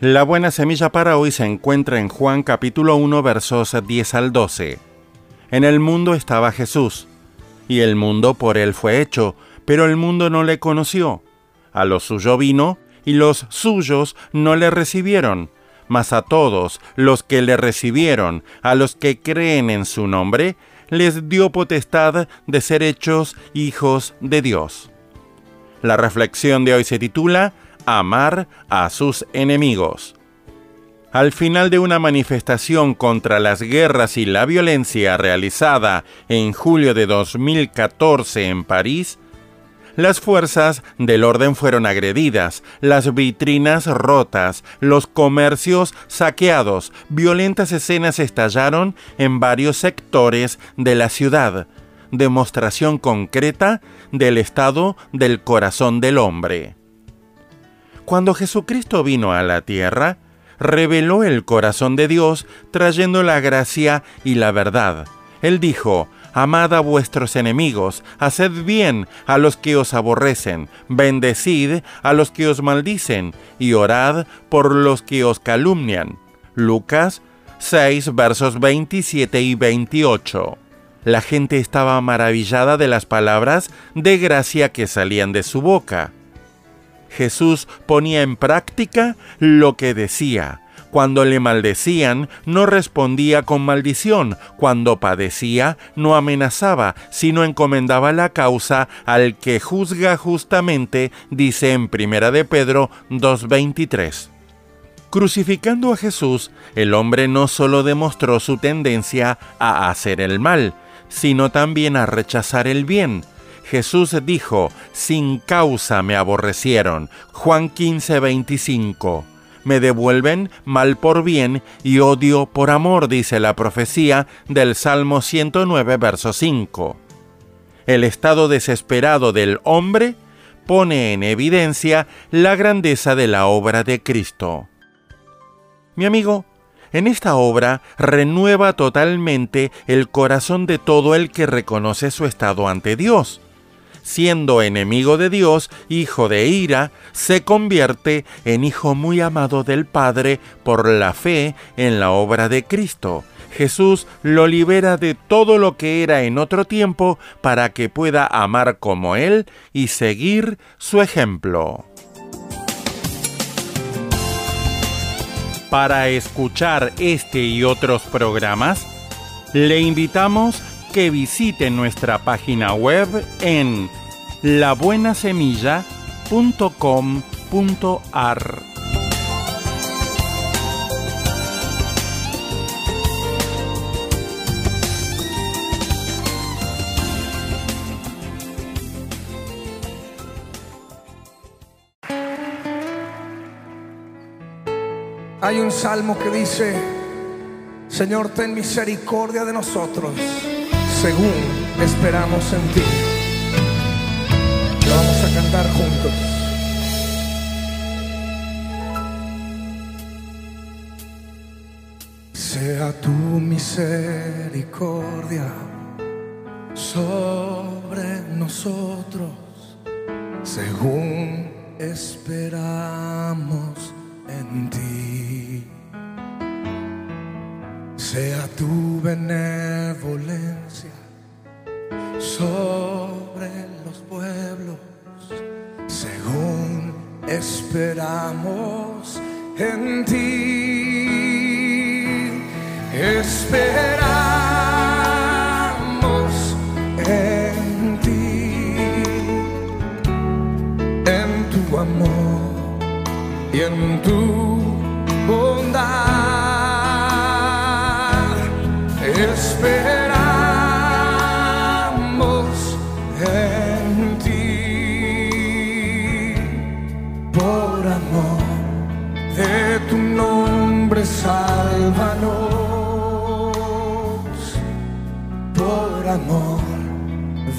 La buena semilla para hoy se encuentra en Juan capítulo 1 versos 10 al 12. En el mundo estaba Jesús, y el mundo por él fue hecho, pero el mundo no le conoció. A lo suyo vino, y los suyos no le recibieron. Mas a todos los que le recibieron, a los que creen en su nombre, les dio potestad de ser hechos hijos de Dios. La reflexión de hoy se titula amar a sus enemigos. Al final de una manifestación contra las guerras y la violencia realizada en julio de 2014 en París, las fuerzas del orden fueron agredidas, las vitrinas rotas, los comercios saqueados, violentas escenas estallaron en varios sectores de la ciudad, demostración concreta del estado del corazón del hombre. Cuando Jesucristo vino a la tierra, reveló el corazón de Dios trayendo la gracia y la verdad. Él dijo, Amad a vuestros enemigos, haced bien a los que os aborrecen, bendecid a los que os maldicen, y orad por los que os calumnian. Lucas 6 versos 27 y 28. La gente estaba maravillada de las palabras de gracia que salían de su boca. Jesús ponía en práctica lo que decía. Cuando le maldecían, no respondía con maldición. Cuando padecía, no amenazaba, sino encomendaba la causa al que juzga justamente, dice en Primera de Pedro 2.23. Crucificando a Jesús, el hombre no solo demostró su tendencia a hacer el mal, sino también a rechazar el bien Jesús dijo, sin causa me aborrecieron. Juan 15, 25. Me devuelven mal por bien y odio por amor, dice la profecía del Salmo 109, verso 5. El estado desesperado del hombre pone en evidencia la grandeza de la obra de Cristo. Mi amigo, en esta obra renueva totalmente el corazón de todo el que reconoce su estado ante Dios siendo enemigo de Dios, hijo de ira, se convierte en hijo muy amado del Padre por la fe en la obra de Cristo. Jesús lo libera de todo lo que era en otro tiempo para que pueda amar como Él y seguir su ejemplo. Para escuchar este y otros programas, le invitamos que visite nuestra página web en labuenasemilla.com.ar. Hay un salmo que dice, Señor, ten misericordia de nosotros, según esperamos en ti. Vamos a cantar juntos. Sea tu misericordia sobre nosotros, según esperamos en ti. Sea tu benevolencia sobre los pueblos, según esperamos en ti. Esperamos en ti, en tu amor y en tu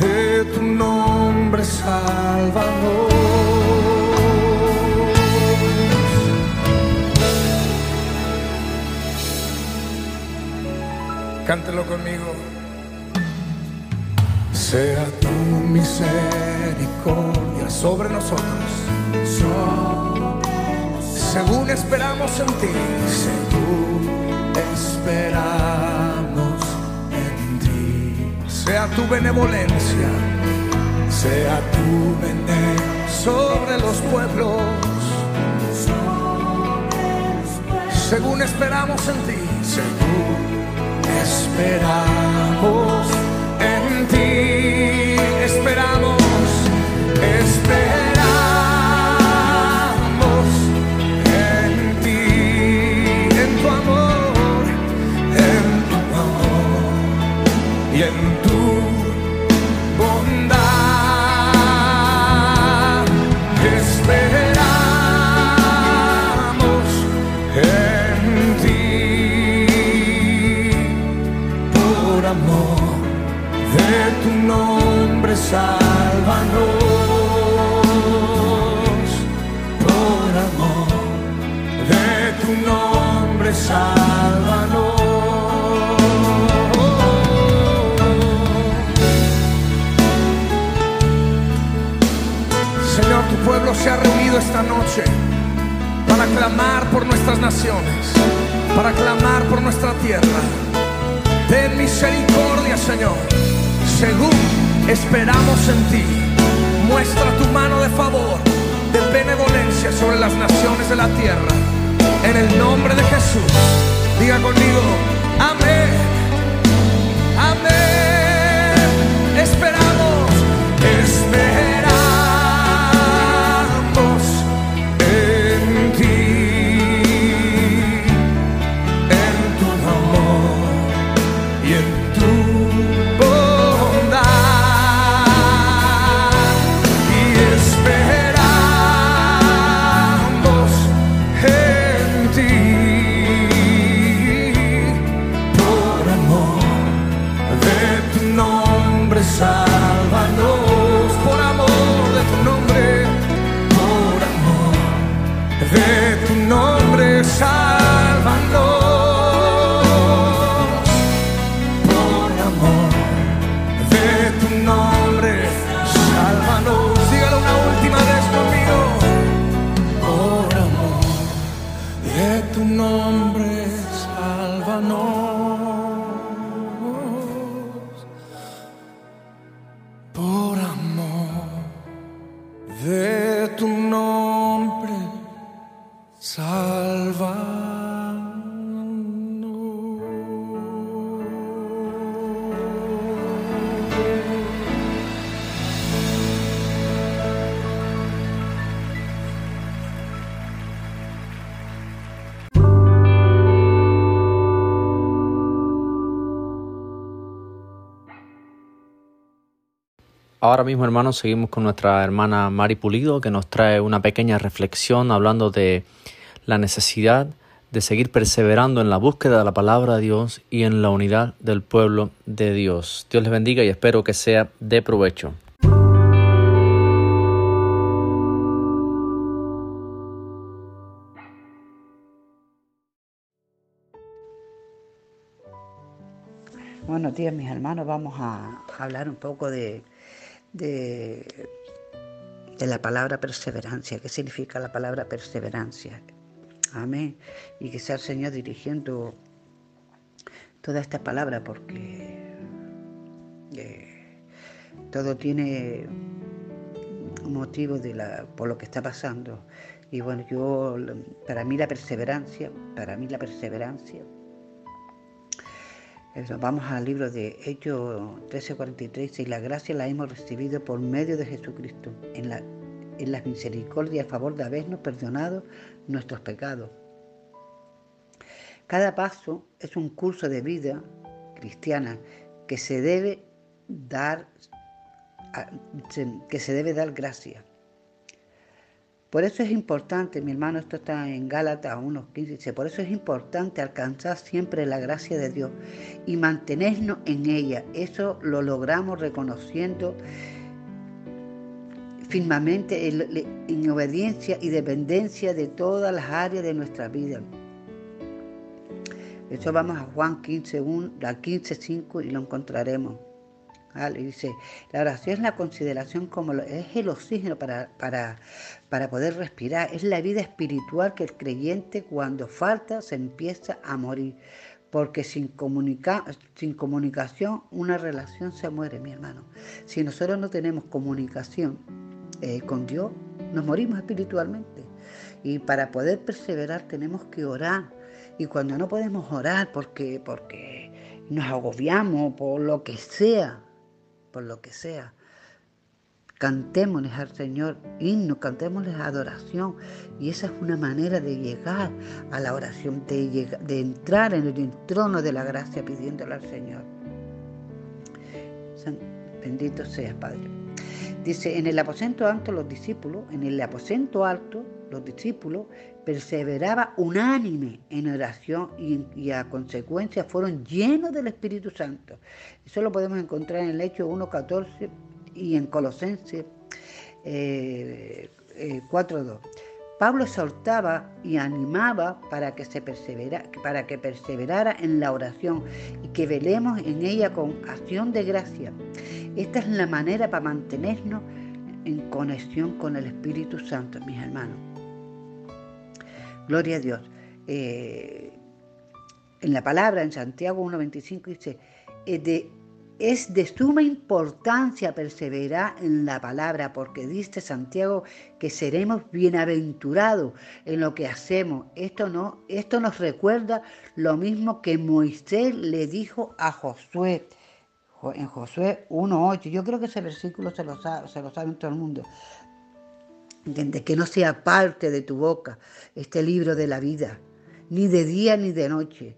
de tu nombre, sálvanos. Cántelo conmigo. Sea tu misericordia sobre nosotros. Según esperamos en ti, según esperamos. Sea tu benevolencia, sea tu benevolencia sobre los pueblos. Según esperamos en ti, según esperamos en ti, para clamar por nuestra tierra. Ten misericordia, Señor, según esperamos en ti. Muestra tu mano de favor, de benevolencia sobre las naciones de la tierra. En el nombre de Jesús, diga conmigo, amén. Ahora mismo, hermanos, seguimos con nuestra hermana Mari Pulido, que nos trae una pequeña reflexión hablando de la necesidad de seguir perseverando en la búsqueda de la palabra de Dios y en la unidad del pueblo de Dios. Dios les bendiga y espero que sea de provecho. Buenos días, mis hermanos. Vamos a hablar un poco de, de, la palabra perseverancia. ¿Qué significa la palabra perseverancia? Amén. Y que sea el Señor dirigiendo toda esta palabra porque eh, todo tiene un motivo de la, por lo que está pasando. Y bueno, yo, para mí la perseverancia, para mí la perseverancia Vamos al libro de Hechos 13:43 y la gracia la hemos recibido por medio de Jesucristo en la, en las misericordias a favor de habernos perdonado nuestros pecados. Cada paso es un curso de vida cristiana que se debe dar, que se debe dar gracia. Por eso es importante, mi hermano, esto está en Gálatas 1.15, dice, por eso es importante alcanzar siempre la gracia de Dios y mantenernos en ella. Eso lo logramos reconociendo firmemente en obediencia y dependencia de todas las áreas de nuestra vida. Eso vamos a Juan 15.1, a 15.5 y lo encontraremos. Dice, la oración es la consideración como es el oxígeno para, para, para poder respirar, es la vida espiritual que el creyente cuando falta se empieza a morir, porque sin, sin comunicación una relación se muere, mi hermano. Si nosotros no tenemos comunicación eh, con Dios, nos morimos espiritualmente. Y para poder perseverar tenemos que orar. Y cuando no podemos orar porque, porque nos agobiamos por lo que sea, por lo que sea. Cantémosles al Señor himnos, cantémosles adoración. Y esa es una manera de llegar a la oración, de, de entrar en el trono de la gracia pidiéndole al Señor. Bendito seas, Padre. Dice, en el aposento alto los discípulos, en el aposento alto los discípulos perseveraba unánime en oración y, a consecuencia fueron llenos del Espíritu Santo. Eso lo podemos encontrar en el Hecho 1.14 y en Colosenses 4.2. Eh, eh, Pablo exhortaba y animaba para que, se persevera, para que perseverara en la oración y que velemos en ella con acción de gracia. Esta es la manera para mantenernos en conexión con el Espíritu Santo, mis hermanos. Gloria a Dios. Eh, en la palabra, en Santiago 1.25 dice, de, es de suma importancia perseverar en la palabra, porque dice Santiago que seremos bienaventurados en lo que hacemos. Esto, no, esto nos recuerda lo mismo que Moisés le dijo a Josué en Josué 1.8. Yo creo que ese versículo se lo, sabe, se lo sabe todo el mundo. Que no sea parte de tu boca este libro de la vida, ni de día ni de noche.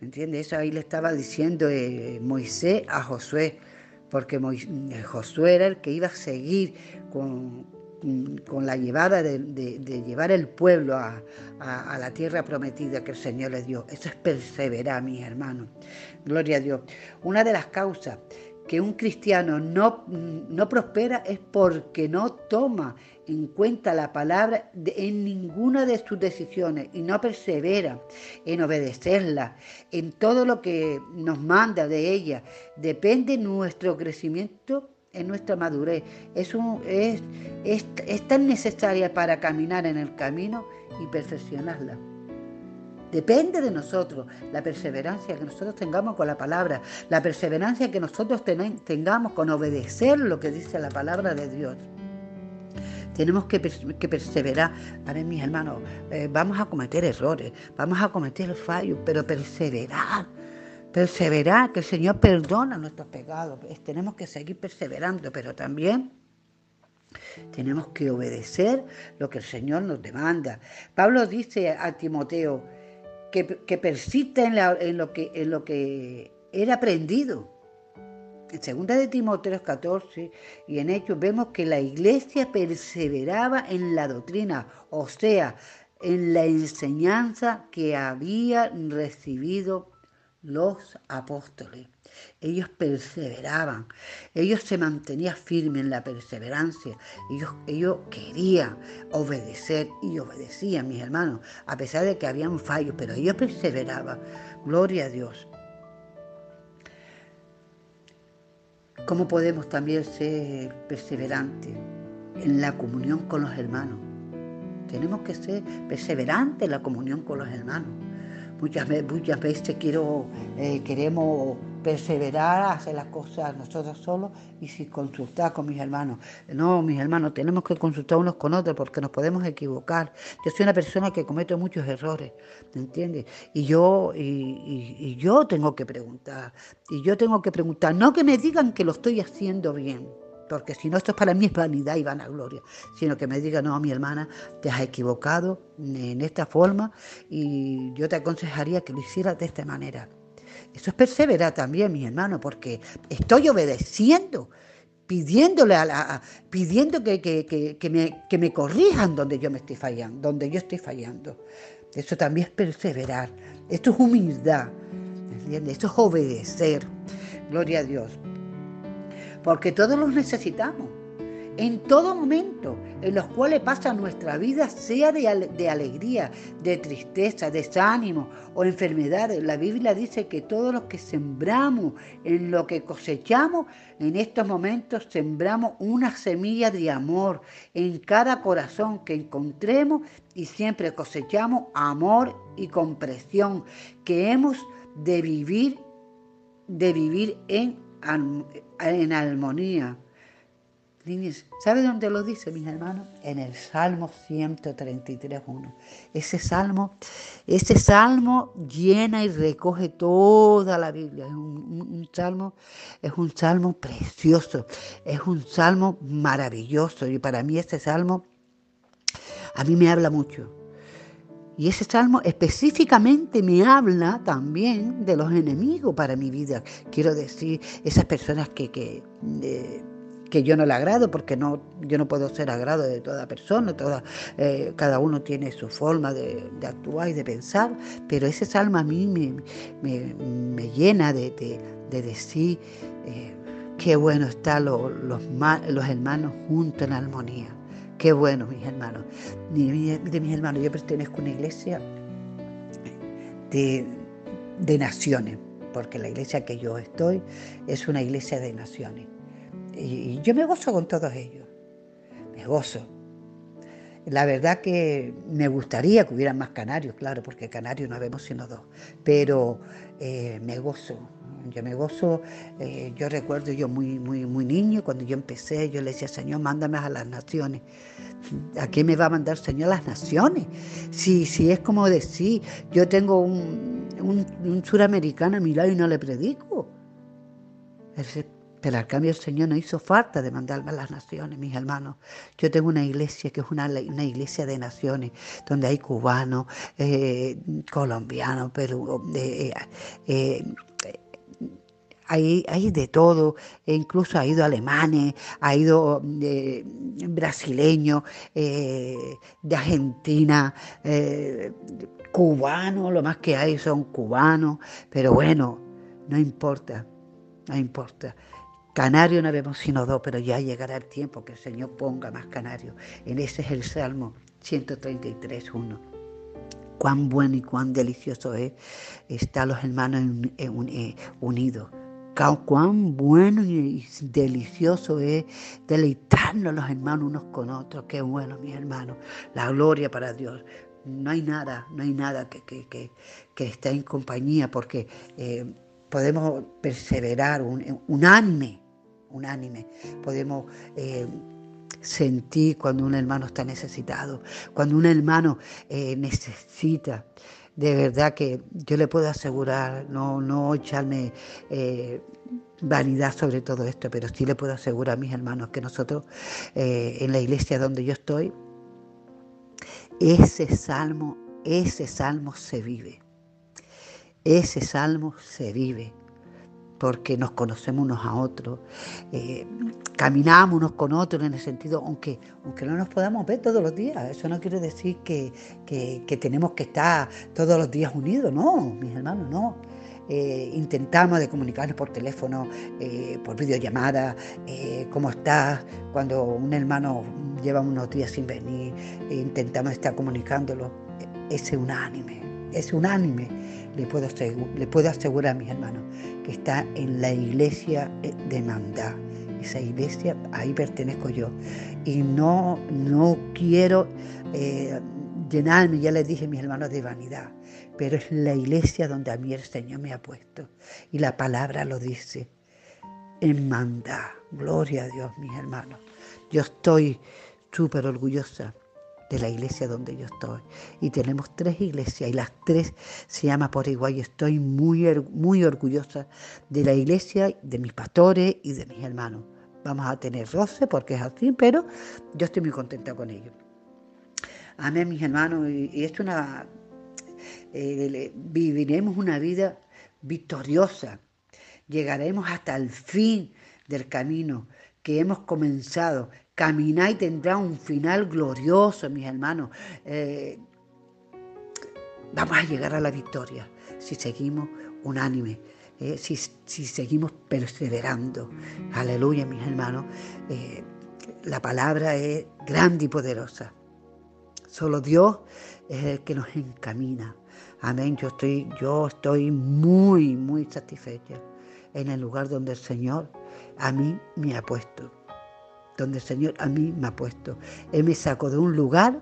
¿Me entiendes? Eso ahí le estaba diciendo eh, Moisés a Josué, porque eh, Josué era el que iba a seguir con, con la llevada de, llevar el pueblo a, a, la tierra prometida que el Señor le dio. Eso es perseverar, mis hermanos. Gloria a Dios. Una de las causas que un cristiano no, no prospera es porque no toma en cuenta la palabra en ninguna de sus decisiones y no persevera en obedecerla, en todo lo que nos manda de ella. Depende nuestro crecimiento en nuestra madurez. Es, tan necesaria para caminar en el camino y perfeccionarla. Depende de nosotros la perseverancia que nosotros tengamos con la palabra, la perseverancia que nosotros tengamos con obedecer lo que dice la palabra de Dios. Tenemos que, perseverar. A mis hermanos, eh, vamos a cometer errores, vamos a cometer fallos, pero perseverar. Perseverar, que el Señor perdona nuestros pecados. Tenemos que seguir perseverando, pero también tenemos que obedecer lo que el Señor nos demanda. Pablo dice a Timoteo, que, persista en, lo que, en lo que era aprendido. Segunda de Timoteo 14 y en Hechos vemos que la iglesia perseveraba en la doctrina, o sea, en la enseñanza que había recibido los apóstoles. Ellos perseveraban, ellos se mantenían firmes en la perseverancia, ellos, ellos querían obedecer y obedecían, mis hermanos, a pesar de que habían fallos, pero ellos perseveraban. Gloria a Dios. ¿Cómo podemos también ser perseverantes en la comunión con los hermanos? Tenemos que ser perseverantes en la comunión con los hermanos. Muchas, veces eh, queremos perseverar, hacer las cosas nosotros solos y sin consultar con mis hermanos. No, mis hermanos, tenemos que consultar unos con otros porque nos podemos equivocar. Yo soy una persona que comete muchos errores, ¿me entiendes? Y yo, y yo tengo que preguntar, y yo tengo que preguntar, no que me digan que lo estoy haciendo bien, porque si no esto es para mí es vanidad y vanagloria, sino que me diga, no, mi hermana, te has equivocado en esta forma y yo te aconsejaría que lo hicieras de esta manera. Eso es perseverar también, mi hermano, porque estoy obedeciendo, pidiéndole a, pidiendo que, que, me, que me corrijan donde yo me estoy fallando, donde yo estoy fallando. Eso también es perseverar. Esto es humildad. ¿Entiendes? Esto es obedecer. Gloria a Dios. Porque todos los necesitamos en todo momento en los cuales pasa nuestra vida, sea de, alegría, de tristeza, desánimo o enfermedad. La Biblia dice que todos los que sembramos en lo que cosechamos, en estos momentos sembramos una semilla de amor en cada corazón que encontremos y siempre cosechamos amor y comprensión que hemos de vivir, de vivir en, en armonía ¿Sabe dónde lo dice, mis hermanos? En el Salmo 133.1. Ese salmo, ese salmo llena y recoge toda la Biblia. Es un, salmo, es un salmo precioso, es un salmo maravilloso. Y para mí ese salmo, a mí me habla mucho. Y ese salmo específicamente me habla también de los enemigos para mi vida. Quiero decir, esas personas que, eh, que yo no le agrado, porque no, yo no puedo ser agrado de toda persona, eh, cada uno tiene su forma de, actuar y de pensar, pero ese salmo a mí me, llena de, decir eh, qué bueno están los, los, hermanos juntos en armonía. Qué bueno, mis hermanos. De, de mis hermanos, yo pertenezco a una iglesia de, de naciones, porque la iglesia que yo estoy es una iglesia de naciones. Y yo me gozo con todos ellos, me gozo. La verdad que me gustaría que hubieran más canarios, claro, porque canarios no vemos sino dos, pero eh, me gozo, yo me gozo, eh, yo recuerdo yo muy, muy, muy niño, cuando yo empecé, yo le decía, Señor, mándame a las naciones. ¿A qué me va a mandar Señor las naciones? Si, si es como decir, yo tengo un, un, un suramericano a mi lado y no le predico. Pero al cambio el Señor no hizo falta de mandarme a las naciones, mis hermanos. Yo tengo una iglesia que es una, una iglesia de naciones, donde hay cubanos, eh, colombianos, perú, eh, eh, hay, de todo, e incluso ha ido alemanes, ha ido brasileños, de Argentina, cubanos, lo más que hay son cubanos, pero bueno, no importa, no importa. Canario no vemos sino dos, pero ya llegará el tiempo que el Señor ponga más canarios. En ese es el Salmo 133, 1. Cuán bueno y cuán delicioso es estar los hermanos eh, unidos. Cuán bueno y delicioso es deleitarnos los hermanos unos con otros. Qué bueno, mis hermanos. La gloria para Dios. No hay nada, no hay nada que, que, que, esté en compañía porque eh, podemos perseverar un, unánime. Podemos eh, sentir cuando un hermano está necesitado, cuando un hermano eh, necesita. De verdad que yo le puedo asegurar, no, no echarme eh, vanidad sobre todo esto, pero sí le puedo asegurar a mis hermanos que nosotros en la iglesia donde yo estoy, ese salmo, ese salmo se vive. Ese salmo se vive porque nos conocemos unos a otros, eh, caminamos unos con otros en el sentido, aunque, aunque no nos podamos ver todos los días, eso no quiere decir que, tenemos que estar todos los días unidos, no, mis hermanos, no. Eh, intentamos de comunicarnos por teléfono, eh, por videollamada, cómo estás, cuando un hermano lleva unos días sin venir, intentamos estar comunicándolo, es unánime, es unánime le puedo, asegurar a mis hermanos que está en la iglesia de Mandá. Esa iglesia, ahí pertenezco yo. Y no, no quiero eh, llenarme, ya les dije mis hermanos, de vanidad, pero es la iglesia donde a mí el Señor me ha puesto. Y la palabra lo dice, en Mandá. Gloria a Dios, mis hermanos. Yo estoy súper orgullosa de la iglesia donde yo estoy. Y tenemos tres iglesias y las tres se llama por igual. Y estoy muy, muy orgullosa de la iglesia, de mis pastores y de mis hermanos. Vamos a tener roce porque es así, pero yo estoy muy contenta con ellos. Amén, mis hermanos. Y, es una. Eh, viviremos una vida victoriosa. Llegaremos hasta el fin del camino que hemos comenzado. Caminar y tendrá un final glorioso, mis hermanos. Eh, vamos a llegar a la victoria si seguimos unánime, eh, si, seguimos perseverando. Aleluya, mis hermanos. Eh, la palabra es grande y poderosa. Solo Dios es el que nos encamina. Amén. Yo estoy, yo estoy muy, muy satisfecha en el lugar donde el Señor a mí me ha puesto. Donde el Señor a mí me ha puesto. Él me sacó de un lugar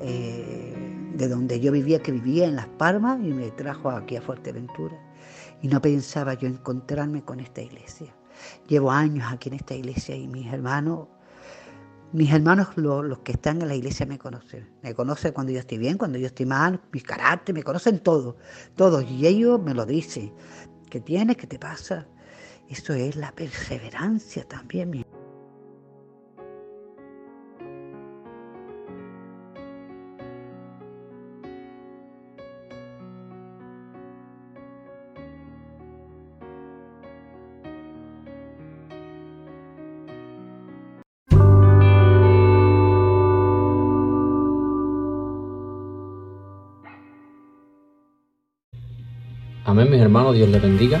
eh, de donde yo vivía, que vivía en Las Palmas, y me trajo aquí a Fuerteventura. Y no pensaba yo encontrarme con esta iglesia. Llevo años aquí en esta iglesia y mis hermanos, mis hermanos los que están en la iglesia me conocen. Me conocen cuando yo estoy bien, cuando yo estoy mal, mi carácter, me conocen todo, todos. Y ellos me lo dicen. ¿Qué tienes? ¿Qué te pasa? Eso es la perseverancia también, mi Amén, mis hermanos, Dios les bendiga.